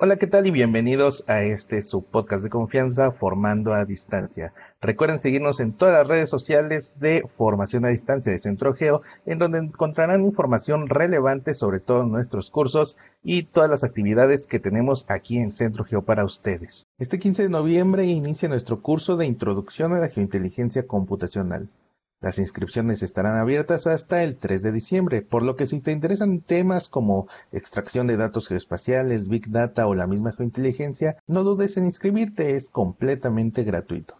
Hola, ¿qué tal? Y bienvenidos a este su podcast de confianza Formando a Distancia. Recuerden seguirnos en todas las redes sociales de Formación a Distancia de Centro Geo, en donde encontrarán información relevante sobre todos nuestros cursos y todas las actividades que tenemos aquí en Centro Geo para ustedes. Este 15 de noviembre inicia nuestro curso de Introducción a la Geointeligencia Computacional. Las inscripciones estarán abiertas hasta el 3 de diciembre, por lo que si te interesan temas como extracción de datos geoespaciales, Big Data o la misma geointeligencia, no dudes en inscribirte, es completamente gratuito.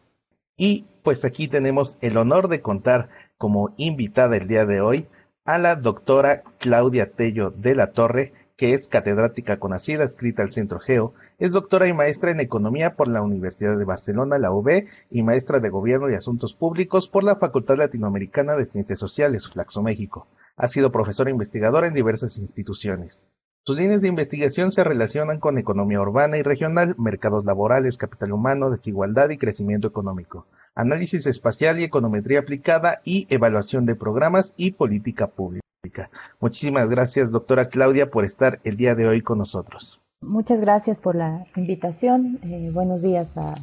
Y pues aquí tenemos el honor de contar como invitada el día de hoy a la doctora Claudia Tello de la Torre, que es catedrática conocida, escrita al Centro Geo, es doctora y maestra en Economía por la Universidad de Barcelona, la UB, y maestra de Gobierno y Asuntos Públicos por la Facultad Latinoamericana de Ciencias Sociales, Flaxo México. Ha sido profesora investigadora en diversas instituciones. Sus líneas de investigación se relacionan con economía urbana y regional, mercados laborales, capital humano, desigualdad y crecimiento económico, análisis espacial y econometría aplicada y evaluación de programas y política pública. Muchísimas gracias, doctora Claudia, por estar el día de hoy con nosotros. Muchas gracias por la invitación. Eh, buenos días a,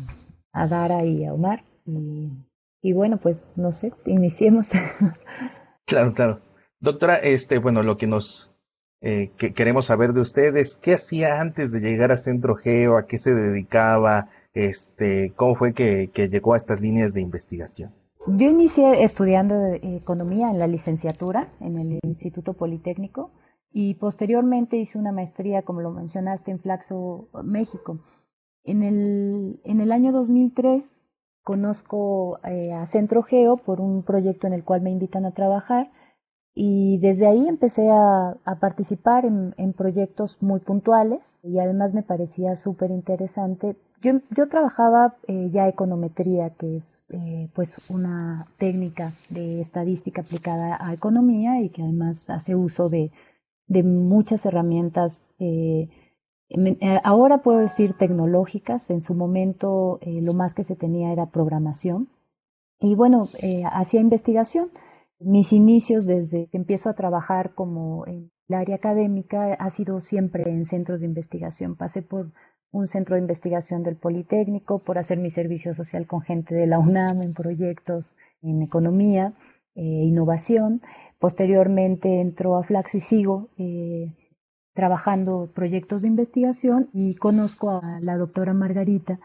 Dara y a Omar. Y, bueno, pues no sé, iniciemos. claro, claro. Doctora, este, bueno, lo que nos eh, que queremos saber de ustedes, ¿qué hacía antes de llegar a Centro Geo? ¿A qué se dedicaba? Este, ¿Cómo fue que llegó a estas líneas de investigación? Yo inicié estudiando economía en la licenciatura en el Instituto Politécnico y posteriormente hice una maestría, como lo mencionaste, en Flaxo, México. En el, en el año 2003 conozco eh, a Centro Geo por un proyecto en el cual me invitan a trabajar y desde ahí empecé a, participar en, en, proyectos muy puntuales y además me parecía súper interesante yo, trabajaba eh, ya econometría, que es eh, pues una técnica de estadística aplicada a economía y que además hace uso de, muchas herramientas, eh, ahora puedo decir tecnológicas, en su momento lo más que se tenía era programación. Y bueno, hacía investigación. Mis inicios desde que empiezo a trabajar como en el área académica ha sido siempre en centros de investigación. Pasé por un centro de investigación del Politécnico, por hacer mi servicio social con gente de la UNAM en proyectos en economía, e innovación. Posteriormente entró a Flaxo y sigo eh, trabajando proyectos de investigación y conozco a la doctora Margarita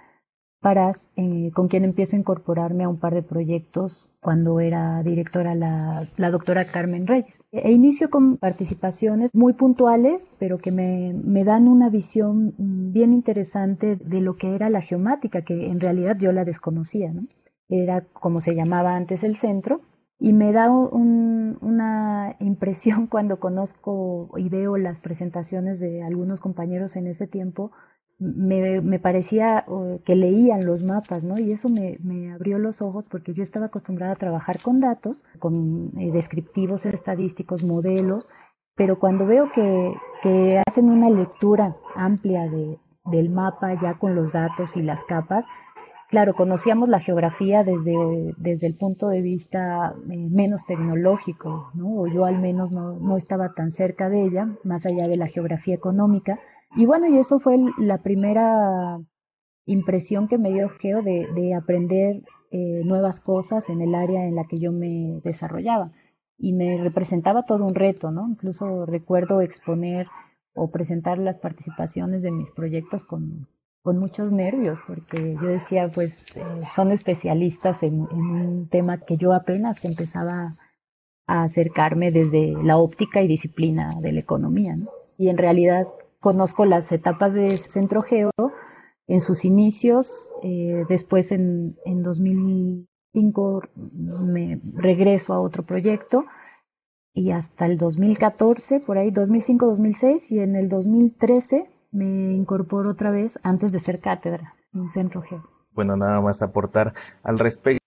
Parás, eh, con quien empiezo a incorporarme a un par de proyectos cuando era directora la, la doctora Carmen Reyes. E inicio con participaciones muy puntuales, pero que me, dan una visión bien interesante de lo que era la geomática, que en realidad yo la desconocía, ¿no? Era como se llamaba antes el centro, y me da un, una impresión cuando conozco y veo las presentaciones de algunos compañeros en ese tiempo me, parecía que leían los mapas, ¿no? Y eso me, abrió los ojos porque yo estaba acostumbrada a trabajar con datos, con eh, descriptivos estadísticos, modelos, pero cuando veo que, hacen una lectura amplia de, del mapa ya con los datos y las capas, claro, conocíamos la geografía desde, desde el punto de vista eh, menos tecnológico, ¿no? O yo al menos no, no estaba tan cerca de ella, más allá de la geografía económica, y bueno, y eso fue la primera impresión que me dio Geo de, aprender eh, nuevas cosas en el área en la que yo me desarrollaba. Y me representaba todo un reto, ¿no? Incluso recuerdo exponer o presentar las participaciones de mis proyectos con, con muchos nervios, porque yo decía, pues eh, son especialistas en, en, un tema que yo apenas empezaba a acercarme desde la óptica y disciplina de la economía, ¿no? Y en realidad conozco las etapas de Centro Geo en sus inicios, eh, después en, en 2005 me regreso a otro proyecto y hasta el 2014, por ahí 2005-2006 y en el 2013 me incorporo otra vez antes de ser cátedra en Centro Geo. Bueno, nada más aportar al respecto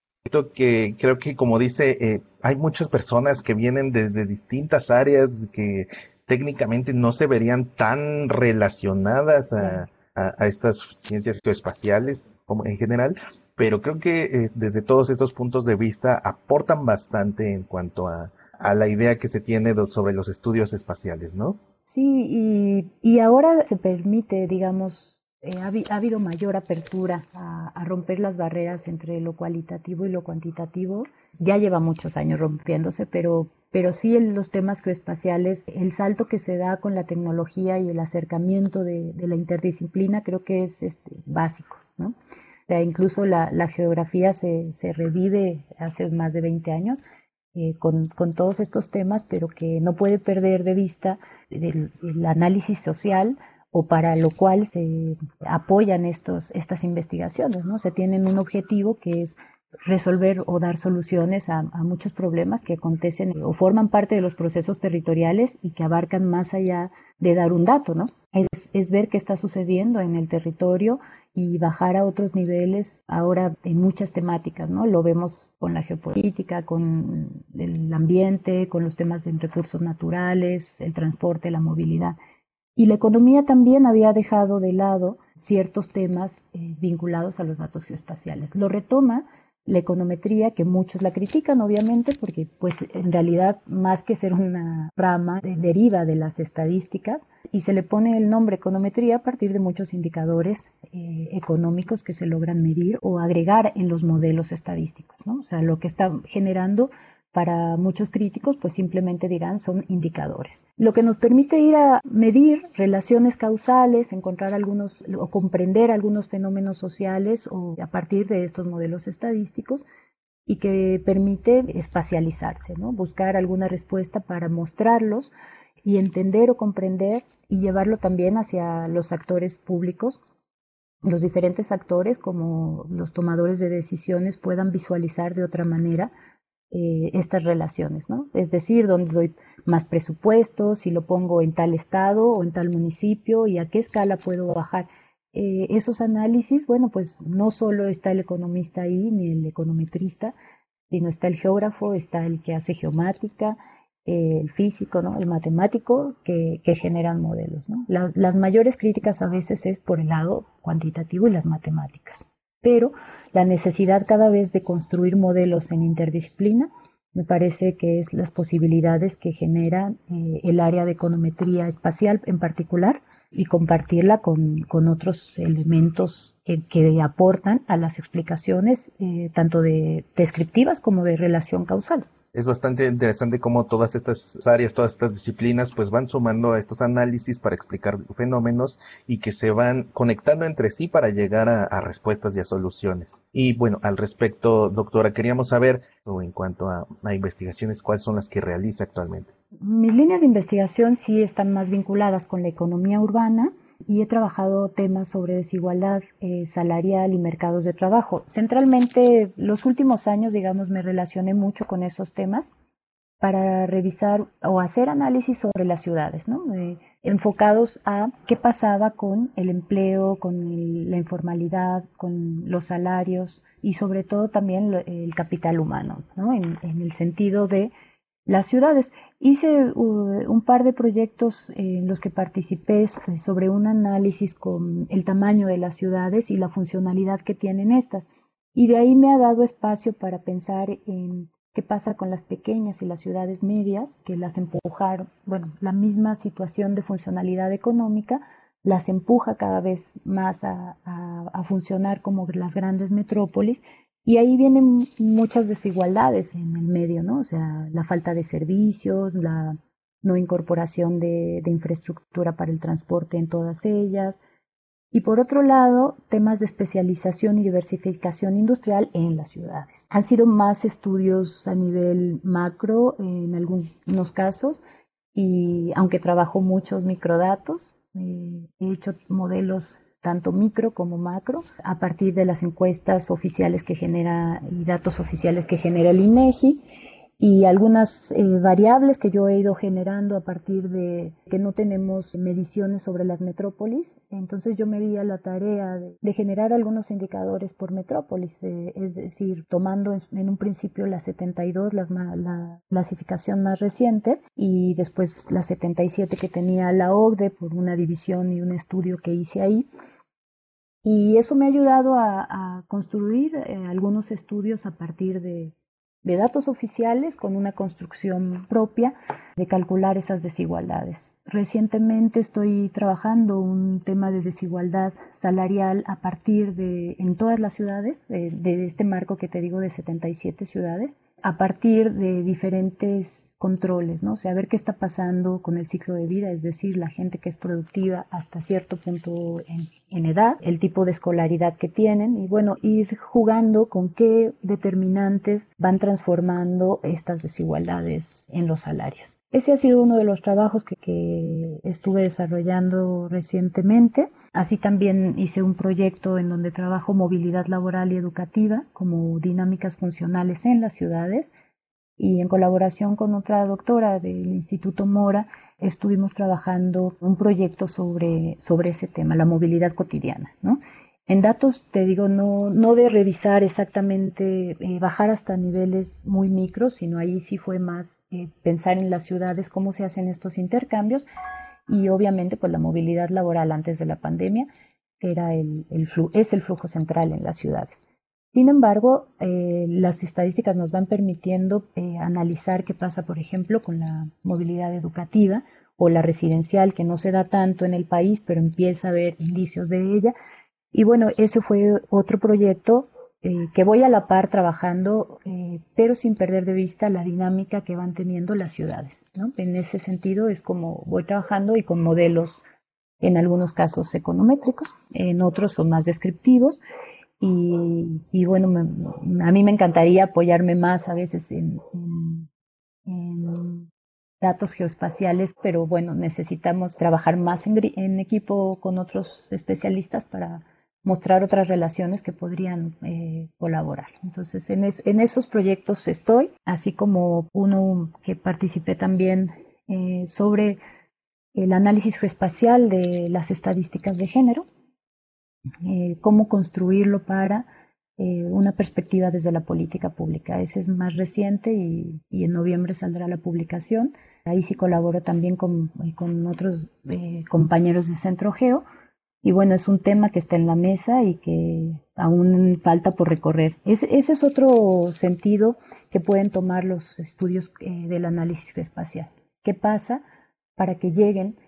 que creo que como dice, eh, hay muchas personas que vienen desde distintas áreas que técnicamente no se verían tan relacionadas a, estas ciencias geoespaciales como en general, pero creo que eh, desde todos estos puntos de vista aportan bastante en cuanto a, la idea que se tiene sobre los estudios espaciales, ¿no? Sí, y, ahora se permite, digamos, eh, ha, habido mayor apertura a, romper las barreras entre lo cualitativo y lo cuantitativo. Ya lleva muchos años rompiéndose, pero, pero sí en los temas geoespaciales, el salto que se da con la tecnología y el acercamiento de, la interdisciplina creo que es este, básico, ¿no? incluso la, geografía se, revive hace más de 20 años eh, con, todos estos temas, pero que no puede perder de vista el, análisis social o para lo cual se apoyan estos, estas investigaciones, ¿no? Se tienen un objetivo que es resolver o dar soluciones a, muchos problemas que acontecen o forman parte de los procesos territoriales y que abarcan más allá de dar un dato, ¿no? Es, es ver qué está sucediendo en el territorio y bajar a otros niveles ahora en muchas temáticas, ¿no? Lo vemos con la geopolítica, con el ambiente, con los temas de recursos naturales, el transporte, la movilidad. Y la economía también había dejado de lado ciertos temas eh, vinculados a los datos geoespaciales. Lo retoma la econometría, que muchos la critican obviamente, porque pues en realidad más que ser una rama deriva de las estadísticas y se le pone el nombre econometría a partir de muchos indicadores eh, económicos que se logran medir o agregar en los modelos estadísticos, ¿no? O sea, lo que está generando para muchos críticos, pues simplemente dirán son indicadores. Lo que nos permite ir a medir relaciones causales, encontrar algunos o comprender algunos fenómenos sociales o a partir de estos modelos estadísticos y que permite espacializarse, ¿no? buscar alguna respuesta para mostrarlos y entender o comprender y llevarlo también hacia los actores públicos los diferentes actores como los tomadores de decisiones puedan visualizar de otra manera eh, estas relaciones, ¿no? Es decir, dónde doy más presupuesto, si lo pongo en tal estado o en tal municipio y a qué escala puedo bajar. Eh, esos análisis, bueno, pues no solo está el economista ahí ni el econometrista, sino está el geógrafo, está el que hace geomática, eh, el físico, ¿no? el matemático, que, generan modelos. ¿no? las mayores críticas a veces es por el lado cuantitativo y las matemáticas pero la necesidad cada vez de construir modelos en interdisciplina me parece que es las posibilidades que genera eh, el área de econometría espacial en particular y compartirla con, otros elementos que, aportan a las explicaciones eh, tanto de descriptivas como de relación causal es bastante interesante cómo todas estas áreas, todas estas disciplinas, pues van sumando a estos análisis para explicar fenómenos y que se van conectando entre sí para llegar a, respuestas y a soluciones. Y bueno, al respecto, doctora, queríamos saber, en cuanto a, a investigaciones, cuáles son las que realiza actualmente. Mis líneas de investigación sí están más vinculadas con la economía urbana y he trabajado temas sobre desigualdad eh, salarial y mercados de trabajo. Centralmente, los últimos años, digamos, me relacioné mucho con esos temas para revisar o hacer análisis sobre las ciudades, ¿no? Eh, enfocados a qué pasaba con el empleo, con la informalidad, con los salarios y sobre todo también el capital humano, ¿no? en el sentido de las ciudades. Hice uh, un par de proyectos en los que participé sobre un análisis con el tamaño de las ciudades y la funcionalidad que tienen estas. Y de ahí me ha dado espacio para pensar en qué pasa con las pequeñas y las ciudades medias, que las empujaron, bueno, la misma situación de funcionalidad económica las empuja cada vez más a, a funcionar como las grandes metrópolis y ahí vienen muchas desigualdades en el medio, ¿no? O sea, la falta de servicios, la no incorporación de, infraestructura para el transporte en todas ellas. Y por otro lado, temas de especialización y diversificación industrial en las ciudades. Han sido más estudios a nivel macro en algunos casos, y aunque trabajo muchos microdatos, eh, he hecho modelos tanto micro como macro, a partir de las encuestas oficiales que genera y datos oficiales que genera el INEGI y algunas eh, variables que yo he ido generando a partir de que no tenemos mediciones sobre las metrópolis. Entonces yo me di a la tarea de, generar algunos indicadores por metrópolis, eh, es decir, tomando en, un principio la 72, la clasificación más reciente, y después la 77 que tenía la OCDE por una división y un estudio que hice ahí. Y eso me ha ayudado a, construir eh, algunos estudios a partir de, datos oficiales con una construcción propia de calcular esas desigualdades. Recientemente estoy trabajando un tema de desigualdad salarial a partir de, en todas las ciudades, eh, de este marco que te digo de 77 ciudades, a partir de diferentes controles, ¿no? O sea, ver qué está pasando con el ciclo de vida, es decir, la gente que es productiva hasta cierto punto en, edad, el tipo de escolaridad que tienen y bueno, ir jugando con qué determinantes van transformando estas desigualdades en los salarios. Ese ha sido uno de los trabajos que, que estuve desarrollando recientemente. Así también hice un proyecto en donde trabajo movilidad laboral y educativa como dinámicas funcionales en las ciudades y en colaboración con otra doctora del Instituto Mora estuvimos trabajando un proyecto sobre, sobre ese tema, la movilidad cotidiana. ¿no? En datos, te digo, no, no de revisar exactamente, eh, bajar hasta niveles muy micros, sino ahí sí fue más eh, pensar en las ciudades, cómo se hacen estos intercambios y obviamente pues la movilidad laboral antes de la pandemia era el, es el flujo central en las ciudades. Sin embargo, eh, las estadísticas nos van permitiendo analizar qué pasa, por ejemplo, con la movilidad educativa o la residencial, que no se da tanto en el país, pero empieza a haber indicios de ella, y bueno, ese fue otro proyecto eh, que voy a la par trabajando, eh, pero sin perder de vista la dinámica que van teniendo las ciudades. ¿no? En ese sentido es como voy trabajando y con modelos en algunos casos econométricos, en otros son más descriptivos. Y, y bueno, a mí me encantaría apoyarme más a veces en, datos geoespaciales, pero bueno, necesitamos trabajar más en equipo con otros especialistas para mostrar otras relaciones que podrían eh, colaborar. Entonces, en, en, esos proyectos estoy, así como uno que participé también eh, sobre el análisis geoespacial de las estadísticas de género, eh, cómo construirlo para una perspectiva desde la política pública. Ese es más reciente y, y en noviembre saldrá la publicación. Ahí sí colaboro también con, con otros compañeros de Centro Geo y bueno, es un tema que está en la mesa y que aún falta por recorrer. ese es otro sentido que pueden tomar los estudios eh, del análisis espacial. ¿Qué pasa para que lleguen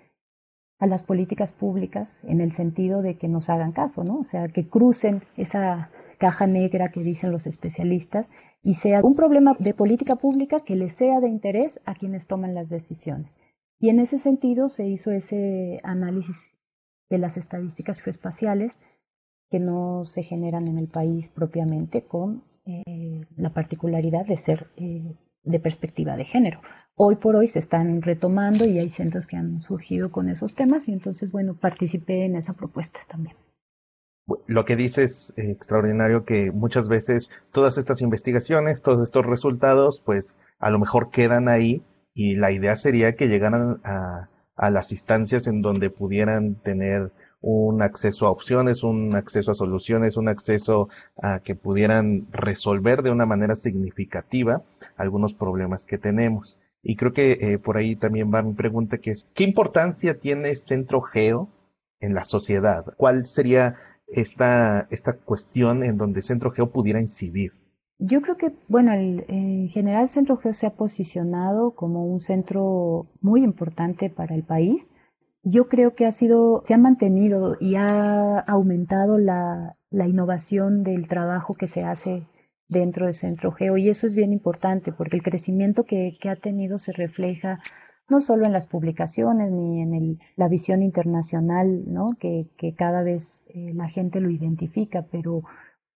a las políticas públicas en el sentido de que nos hagan caso, ¿no? O sea, que crucen esa caja negra que dicen los especialistas y sea un problema de política pública que les sea de interés a quienes toman las decisiones. Y en ese sentido se hizo ese análisis de las estadísticas geoespaciales que no se generan en el país propiamente con eh, la particularidad de ser eh, de perspectiva de género. Hoy por hoy se están retomando y hay centros que han surgido con esos temas y entonces, bueno, participé en esa propuesta también. Lo que dice es extraordinario que muchas veces todas estas investigaciones, todos estos resultados, pues a lo mejor quedan ahí y la idea sería que llegaran a, a las instancias en donde pudieran tener un acceso a opciones, un acceso a soluciones, un acceso a que pudieran resolver de una manera significativa algunos problemas que tenemos. Y creo que eh, por ahí también va mi pregunta que es, ¿qué importancia tiene Centro Geo en la sociedad? ¿Cuál sería esta, esta cuestión en donde Centro Geo pudiera incidir? Yo creo que, bueno, en general Centro Geo se ha posicionado como un centro muy importante para el país. Yo creo que ha sido, se ha mantenido y ha aumentado la, la innovación del trabajo que se hace dentro de Centro Geo y eso es bien importante porque el crecimiento que, que ha tenido se refleja no solo en las publicaciones ni en el, la visión internacional, ¿no? que, que cada vez eh, la gente lo identifica, pero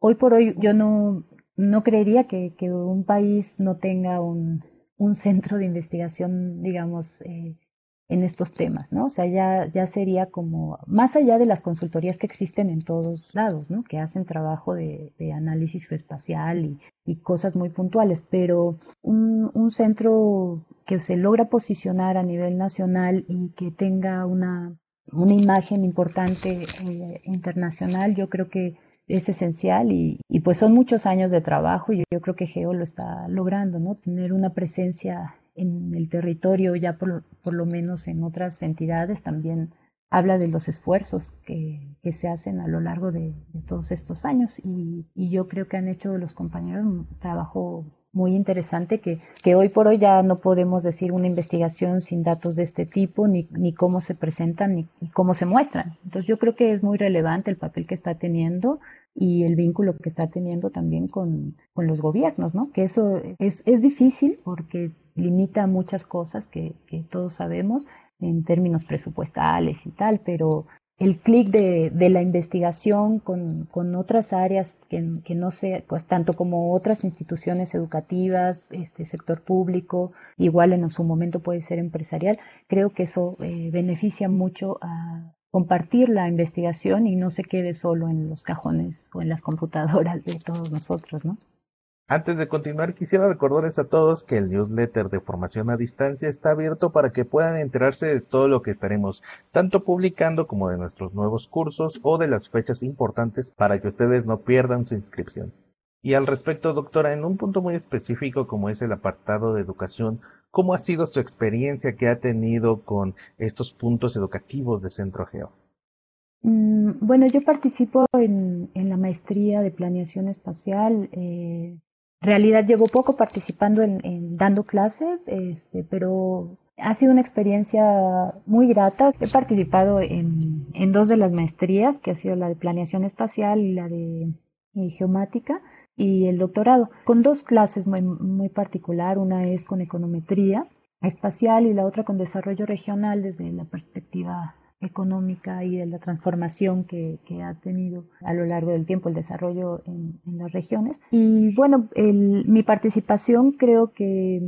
hoy por hoy yo no, no creería que, un país no tenga un, un, centro de investigación, digamos, eh, en estos temas, ¿no? O sea, ya, ya sería como, más allá de las consultorías que existen en todos lados, ¿no? Que hacen trabajo de, de análisis geoespacial y, y, cosas muy puntuales, pero un, un, centro que se logra posicionar a nivel nacional y que tenga una, una imagen importante eh, internacional, yo creo que es esencial y, y, pues son muchos años de trabajo y yo, creo que Geo lo está logrando, ¿no? Tener una presencia en el territorio ya por, por lo menos en otras entidades también habla de los esfuerzos que, que se hacen a lo largo de, de todos estos años y, y, yo creo que han hecho los compañeros un trabajo muy interesante que, que hoy por hoy ya no podemos decir una investigación sin datos de este tipo, ni, ni cómo se presentan, ni, cómo se muestran. Entonces yo creo que es muy relevante el papel que está teniendo y el vínculo que está teniendo también con, con los gobiernos, ¿no? Que eso es, es difícil porque limita muchas cosas que, que todos sabemos en términos presupuestales y tal, pero el clic de, de, la investigación con, con otras áreas que, que, no sea, pues tanto como otras instituciones educativas, este sector público, igual en su momento puede ser empresarial, creo que eso eh, beneficia mucho a compartir la investigación y no se quede solo en los cajones o en las computadoras de todos nosotros, ¿no? Antes de continuar, quisiera recordarles a todos que el newsletter de formación a distancia está abierto para que puedan enterarse de todo lo que estaremos tanto publicando como de nuestros nuevos cursos o de las fechas importantes para que ustedes no pierdan su inscripción. Y al respecto, doctora, en un punto muy específico como es el apartado de educación, ¿cómo ha sido su experiencia que ha tenido con estos puntos educativos de Centro Geo? Mm, bueno, yo participo en, la maestría de planeación espacial. Eh, realidad llevo poco participando en, dando clases, este, pero ha sido una experiencia muy grata. He participado en, en, dos de las maestrías, que ha sido la de planeación espacial y la de eh, geomática, y el doctorado, con dos clases muy, muy particular. Una es con econometría espacial y la otra con desarrollo regional desde la perspectiva económica y de la transformación que, que, ha tenido a lo largo del tiempo el desarrollo en, en las regiones. Y bueno, el, mi participación creo que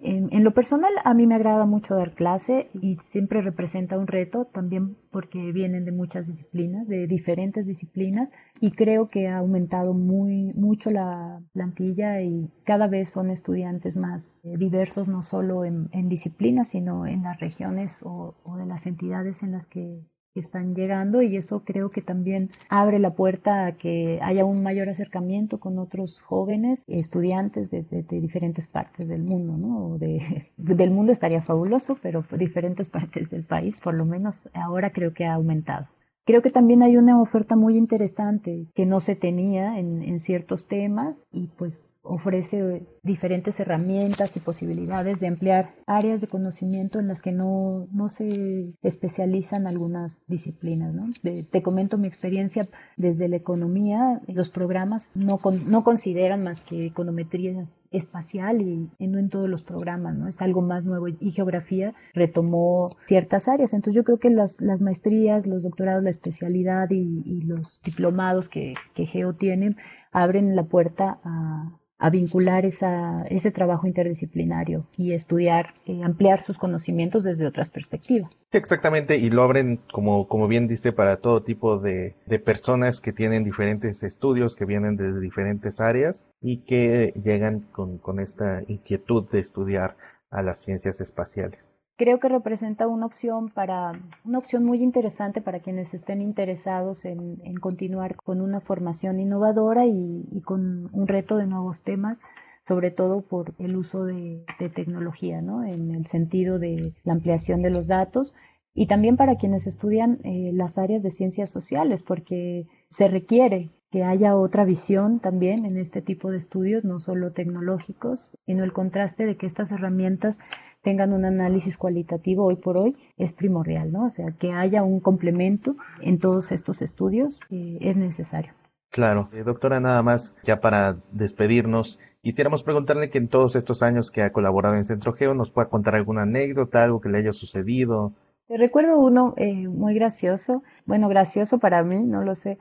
en, lo personal, a mí me agrada mucho dar clase y siempre representa un reto, también porque vienen de muchas disciplinas, de diferentes disciplinas, y creo que ha aumentado muy mucho la plantilla y cada vez son estudiantes más eh, diversos, no solo en, disciplinas, sino en las regiones o de las entidades en las que están llegando y eso creo que también abre la puerta a que haya un mayor acercamiento con otros jóvenes estudiantes de, diferentes partes del mundo, del mundo estaría fabuloso, pero diferentes partes del país, por lo menos ahora creo que ha aumentado. Creo que también hay una oferta muy interesante que no se tenía en, en ciertos temas y pues ofrece diferentes herramientas y posibilidades de emplear áreas de conocimiento en las que no, no se especializan algunas disciplinas. ¿no? te comento mi experiencia desde la economía. Los programas no, no consideran más que econometría espacial y, no en todos los programas, ¿no? Es algo más nuevo y geografía retomó ciertas áreas. Entonces yo creo que las, las maestrías, los doctorados, la especialidad y, los diplomados que, que Geo tiene abren la puerta a, a vincular esa, ese trabajo interdisciplinario y estudiar, eh, ampliar sus conocimientos desde otras perspectivas. Exactamente, y lo abren, como, como bien dice, para todo tipo de, personas que tienen diferentes estudios, que vienen desde diferentes áreas y que llegan con, con esta inquietud de estudiar a las ciencias espaciales creo que representa una opción para una opción muy interesante para quienes estén interesados en, continuar con una formación innovadora y, con un reto de nuevos temas sobre todo por el uso de, tecnología, ¿no? En el sentido de la ampliación de los datos y también para quienes estudian eh, las áreas de ciencias sociales, porque se requiere que haya otra visión también en este tipo de estudios, no solo tecnológicos, sino el contraste de que estas herramientas tengan un análisis cualitativo hoy por hoy es primordial, ¿no? O sea, que haya un complemento en todos estos estudios eh, es necesario. Claro, eh, doctora, nada más, ya para despedirnos, quisiéramos preguntarle que en todos estos años que ha colaborado en Centro Geo nos pueda contar alguna anécdota, algo que le haya sucedido. Recuerdo uno eh, muy gracioso, bueno, gracioso para mí, no lo sé,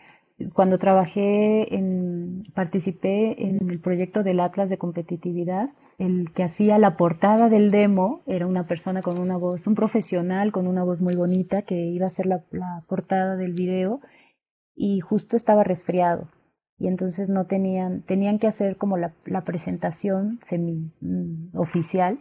cuando trabajé en, participé en el proyecto del Atlas de Competitividad, el que hacía la portada del demo era una persona con una voz, un profesional con una voz muy bonita que iba a hacer la, portada del video y justo estaba resfriado. Y entonces no tenían, tenían que hacer como la, presentación semi mm, oficial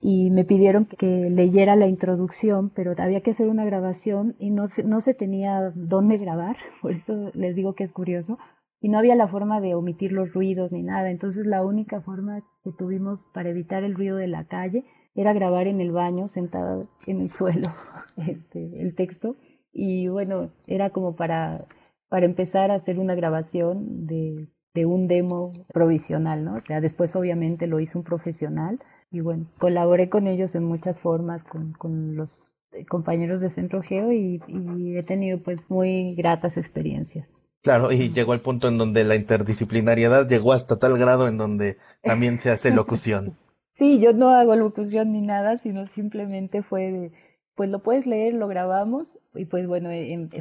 y me pidieron que leyera la introducción, pero había que hacer una grabación y no, no se tenía dónde grabar, por eso les digo que es curioso, y no había la forma de omitir los ruidos ni nada, entonces la única forma que tuvimos para evitar el ruido de la calle era grabar en el baño, sentada en el suelo, este, el texto, y bueno, era como para, para empezar a hacer una grabación de un demo provisional, ¿no? O sea, después obviamente lo hizo un profesional y bueno, colaboré con ellos en muchas formas, con, con los compañeros de Centro Geo y, y he tenido pues muy gratas experiencias. Claro, y llegó al punto en donde la interdisciplinariedad llegó hasta tal grado en donde también se hace locución. Sí, yo no hago locución ni nada, sino simplemente fue de, pues lo puedes leer, lo grabamos y pues bueno,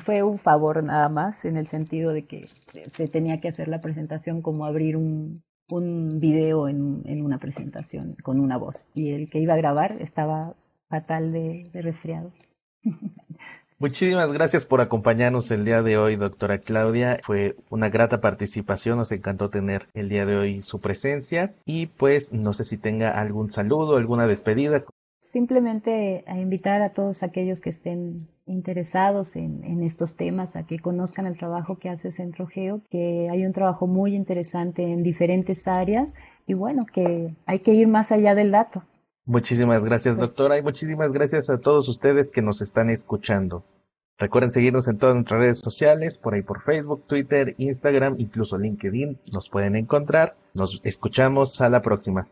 fue un favor nada más en el sentido de que se tenía que hacer la presentación como abrir un, un video en, en una presentación con una voz y el que iba a grabar estaba fatal de, de resfriado. Muchísimas gracias por acompañarnos el día de hoy, doctora Claudia. Fue una grata participación, nos encantó tener el día de hoy su presencia y pues no sé si tenga algún saludo, alguna despedida. Simplemente a invitar a todos aquellos que estén interesados en, en, estos temas a que conozcan el trabajo que hace Centro Geo, que hay un trabajo muy interesante en diferentes áreas y bueno, que hay que ir más allá del dato. Muchísimas gracias, pues doctora, y muchísimas gracias a todos ustedes que nos están escuchando. Recuerden seguirnos en todas nuestras redes sociales, por ahí por Facebook, Twitter, Instagram, incluso LinkedIn, nos pueden encontrar. Nos escuchamos a la próxima.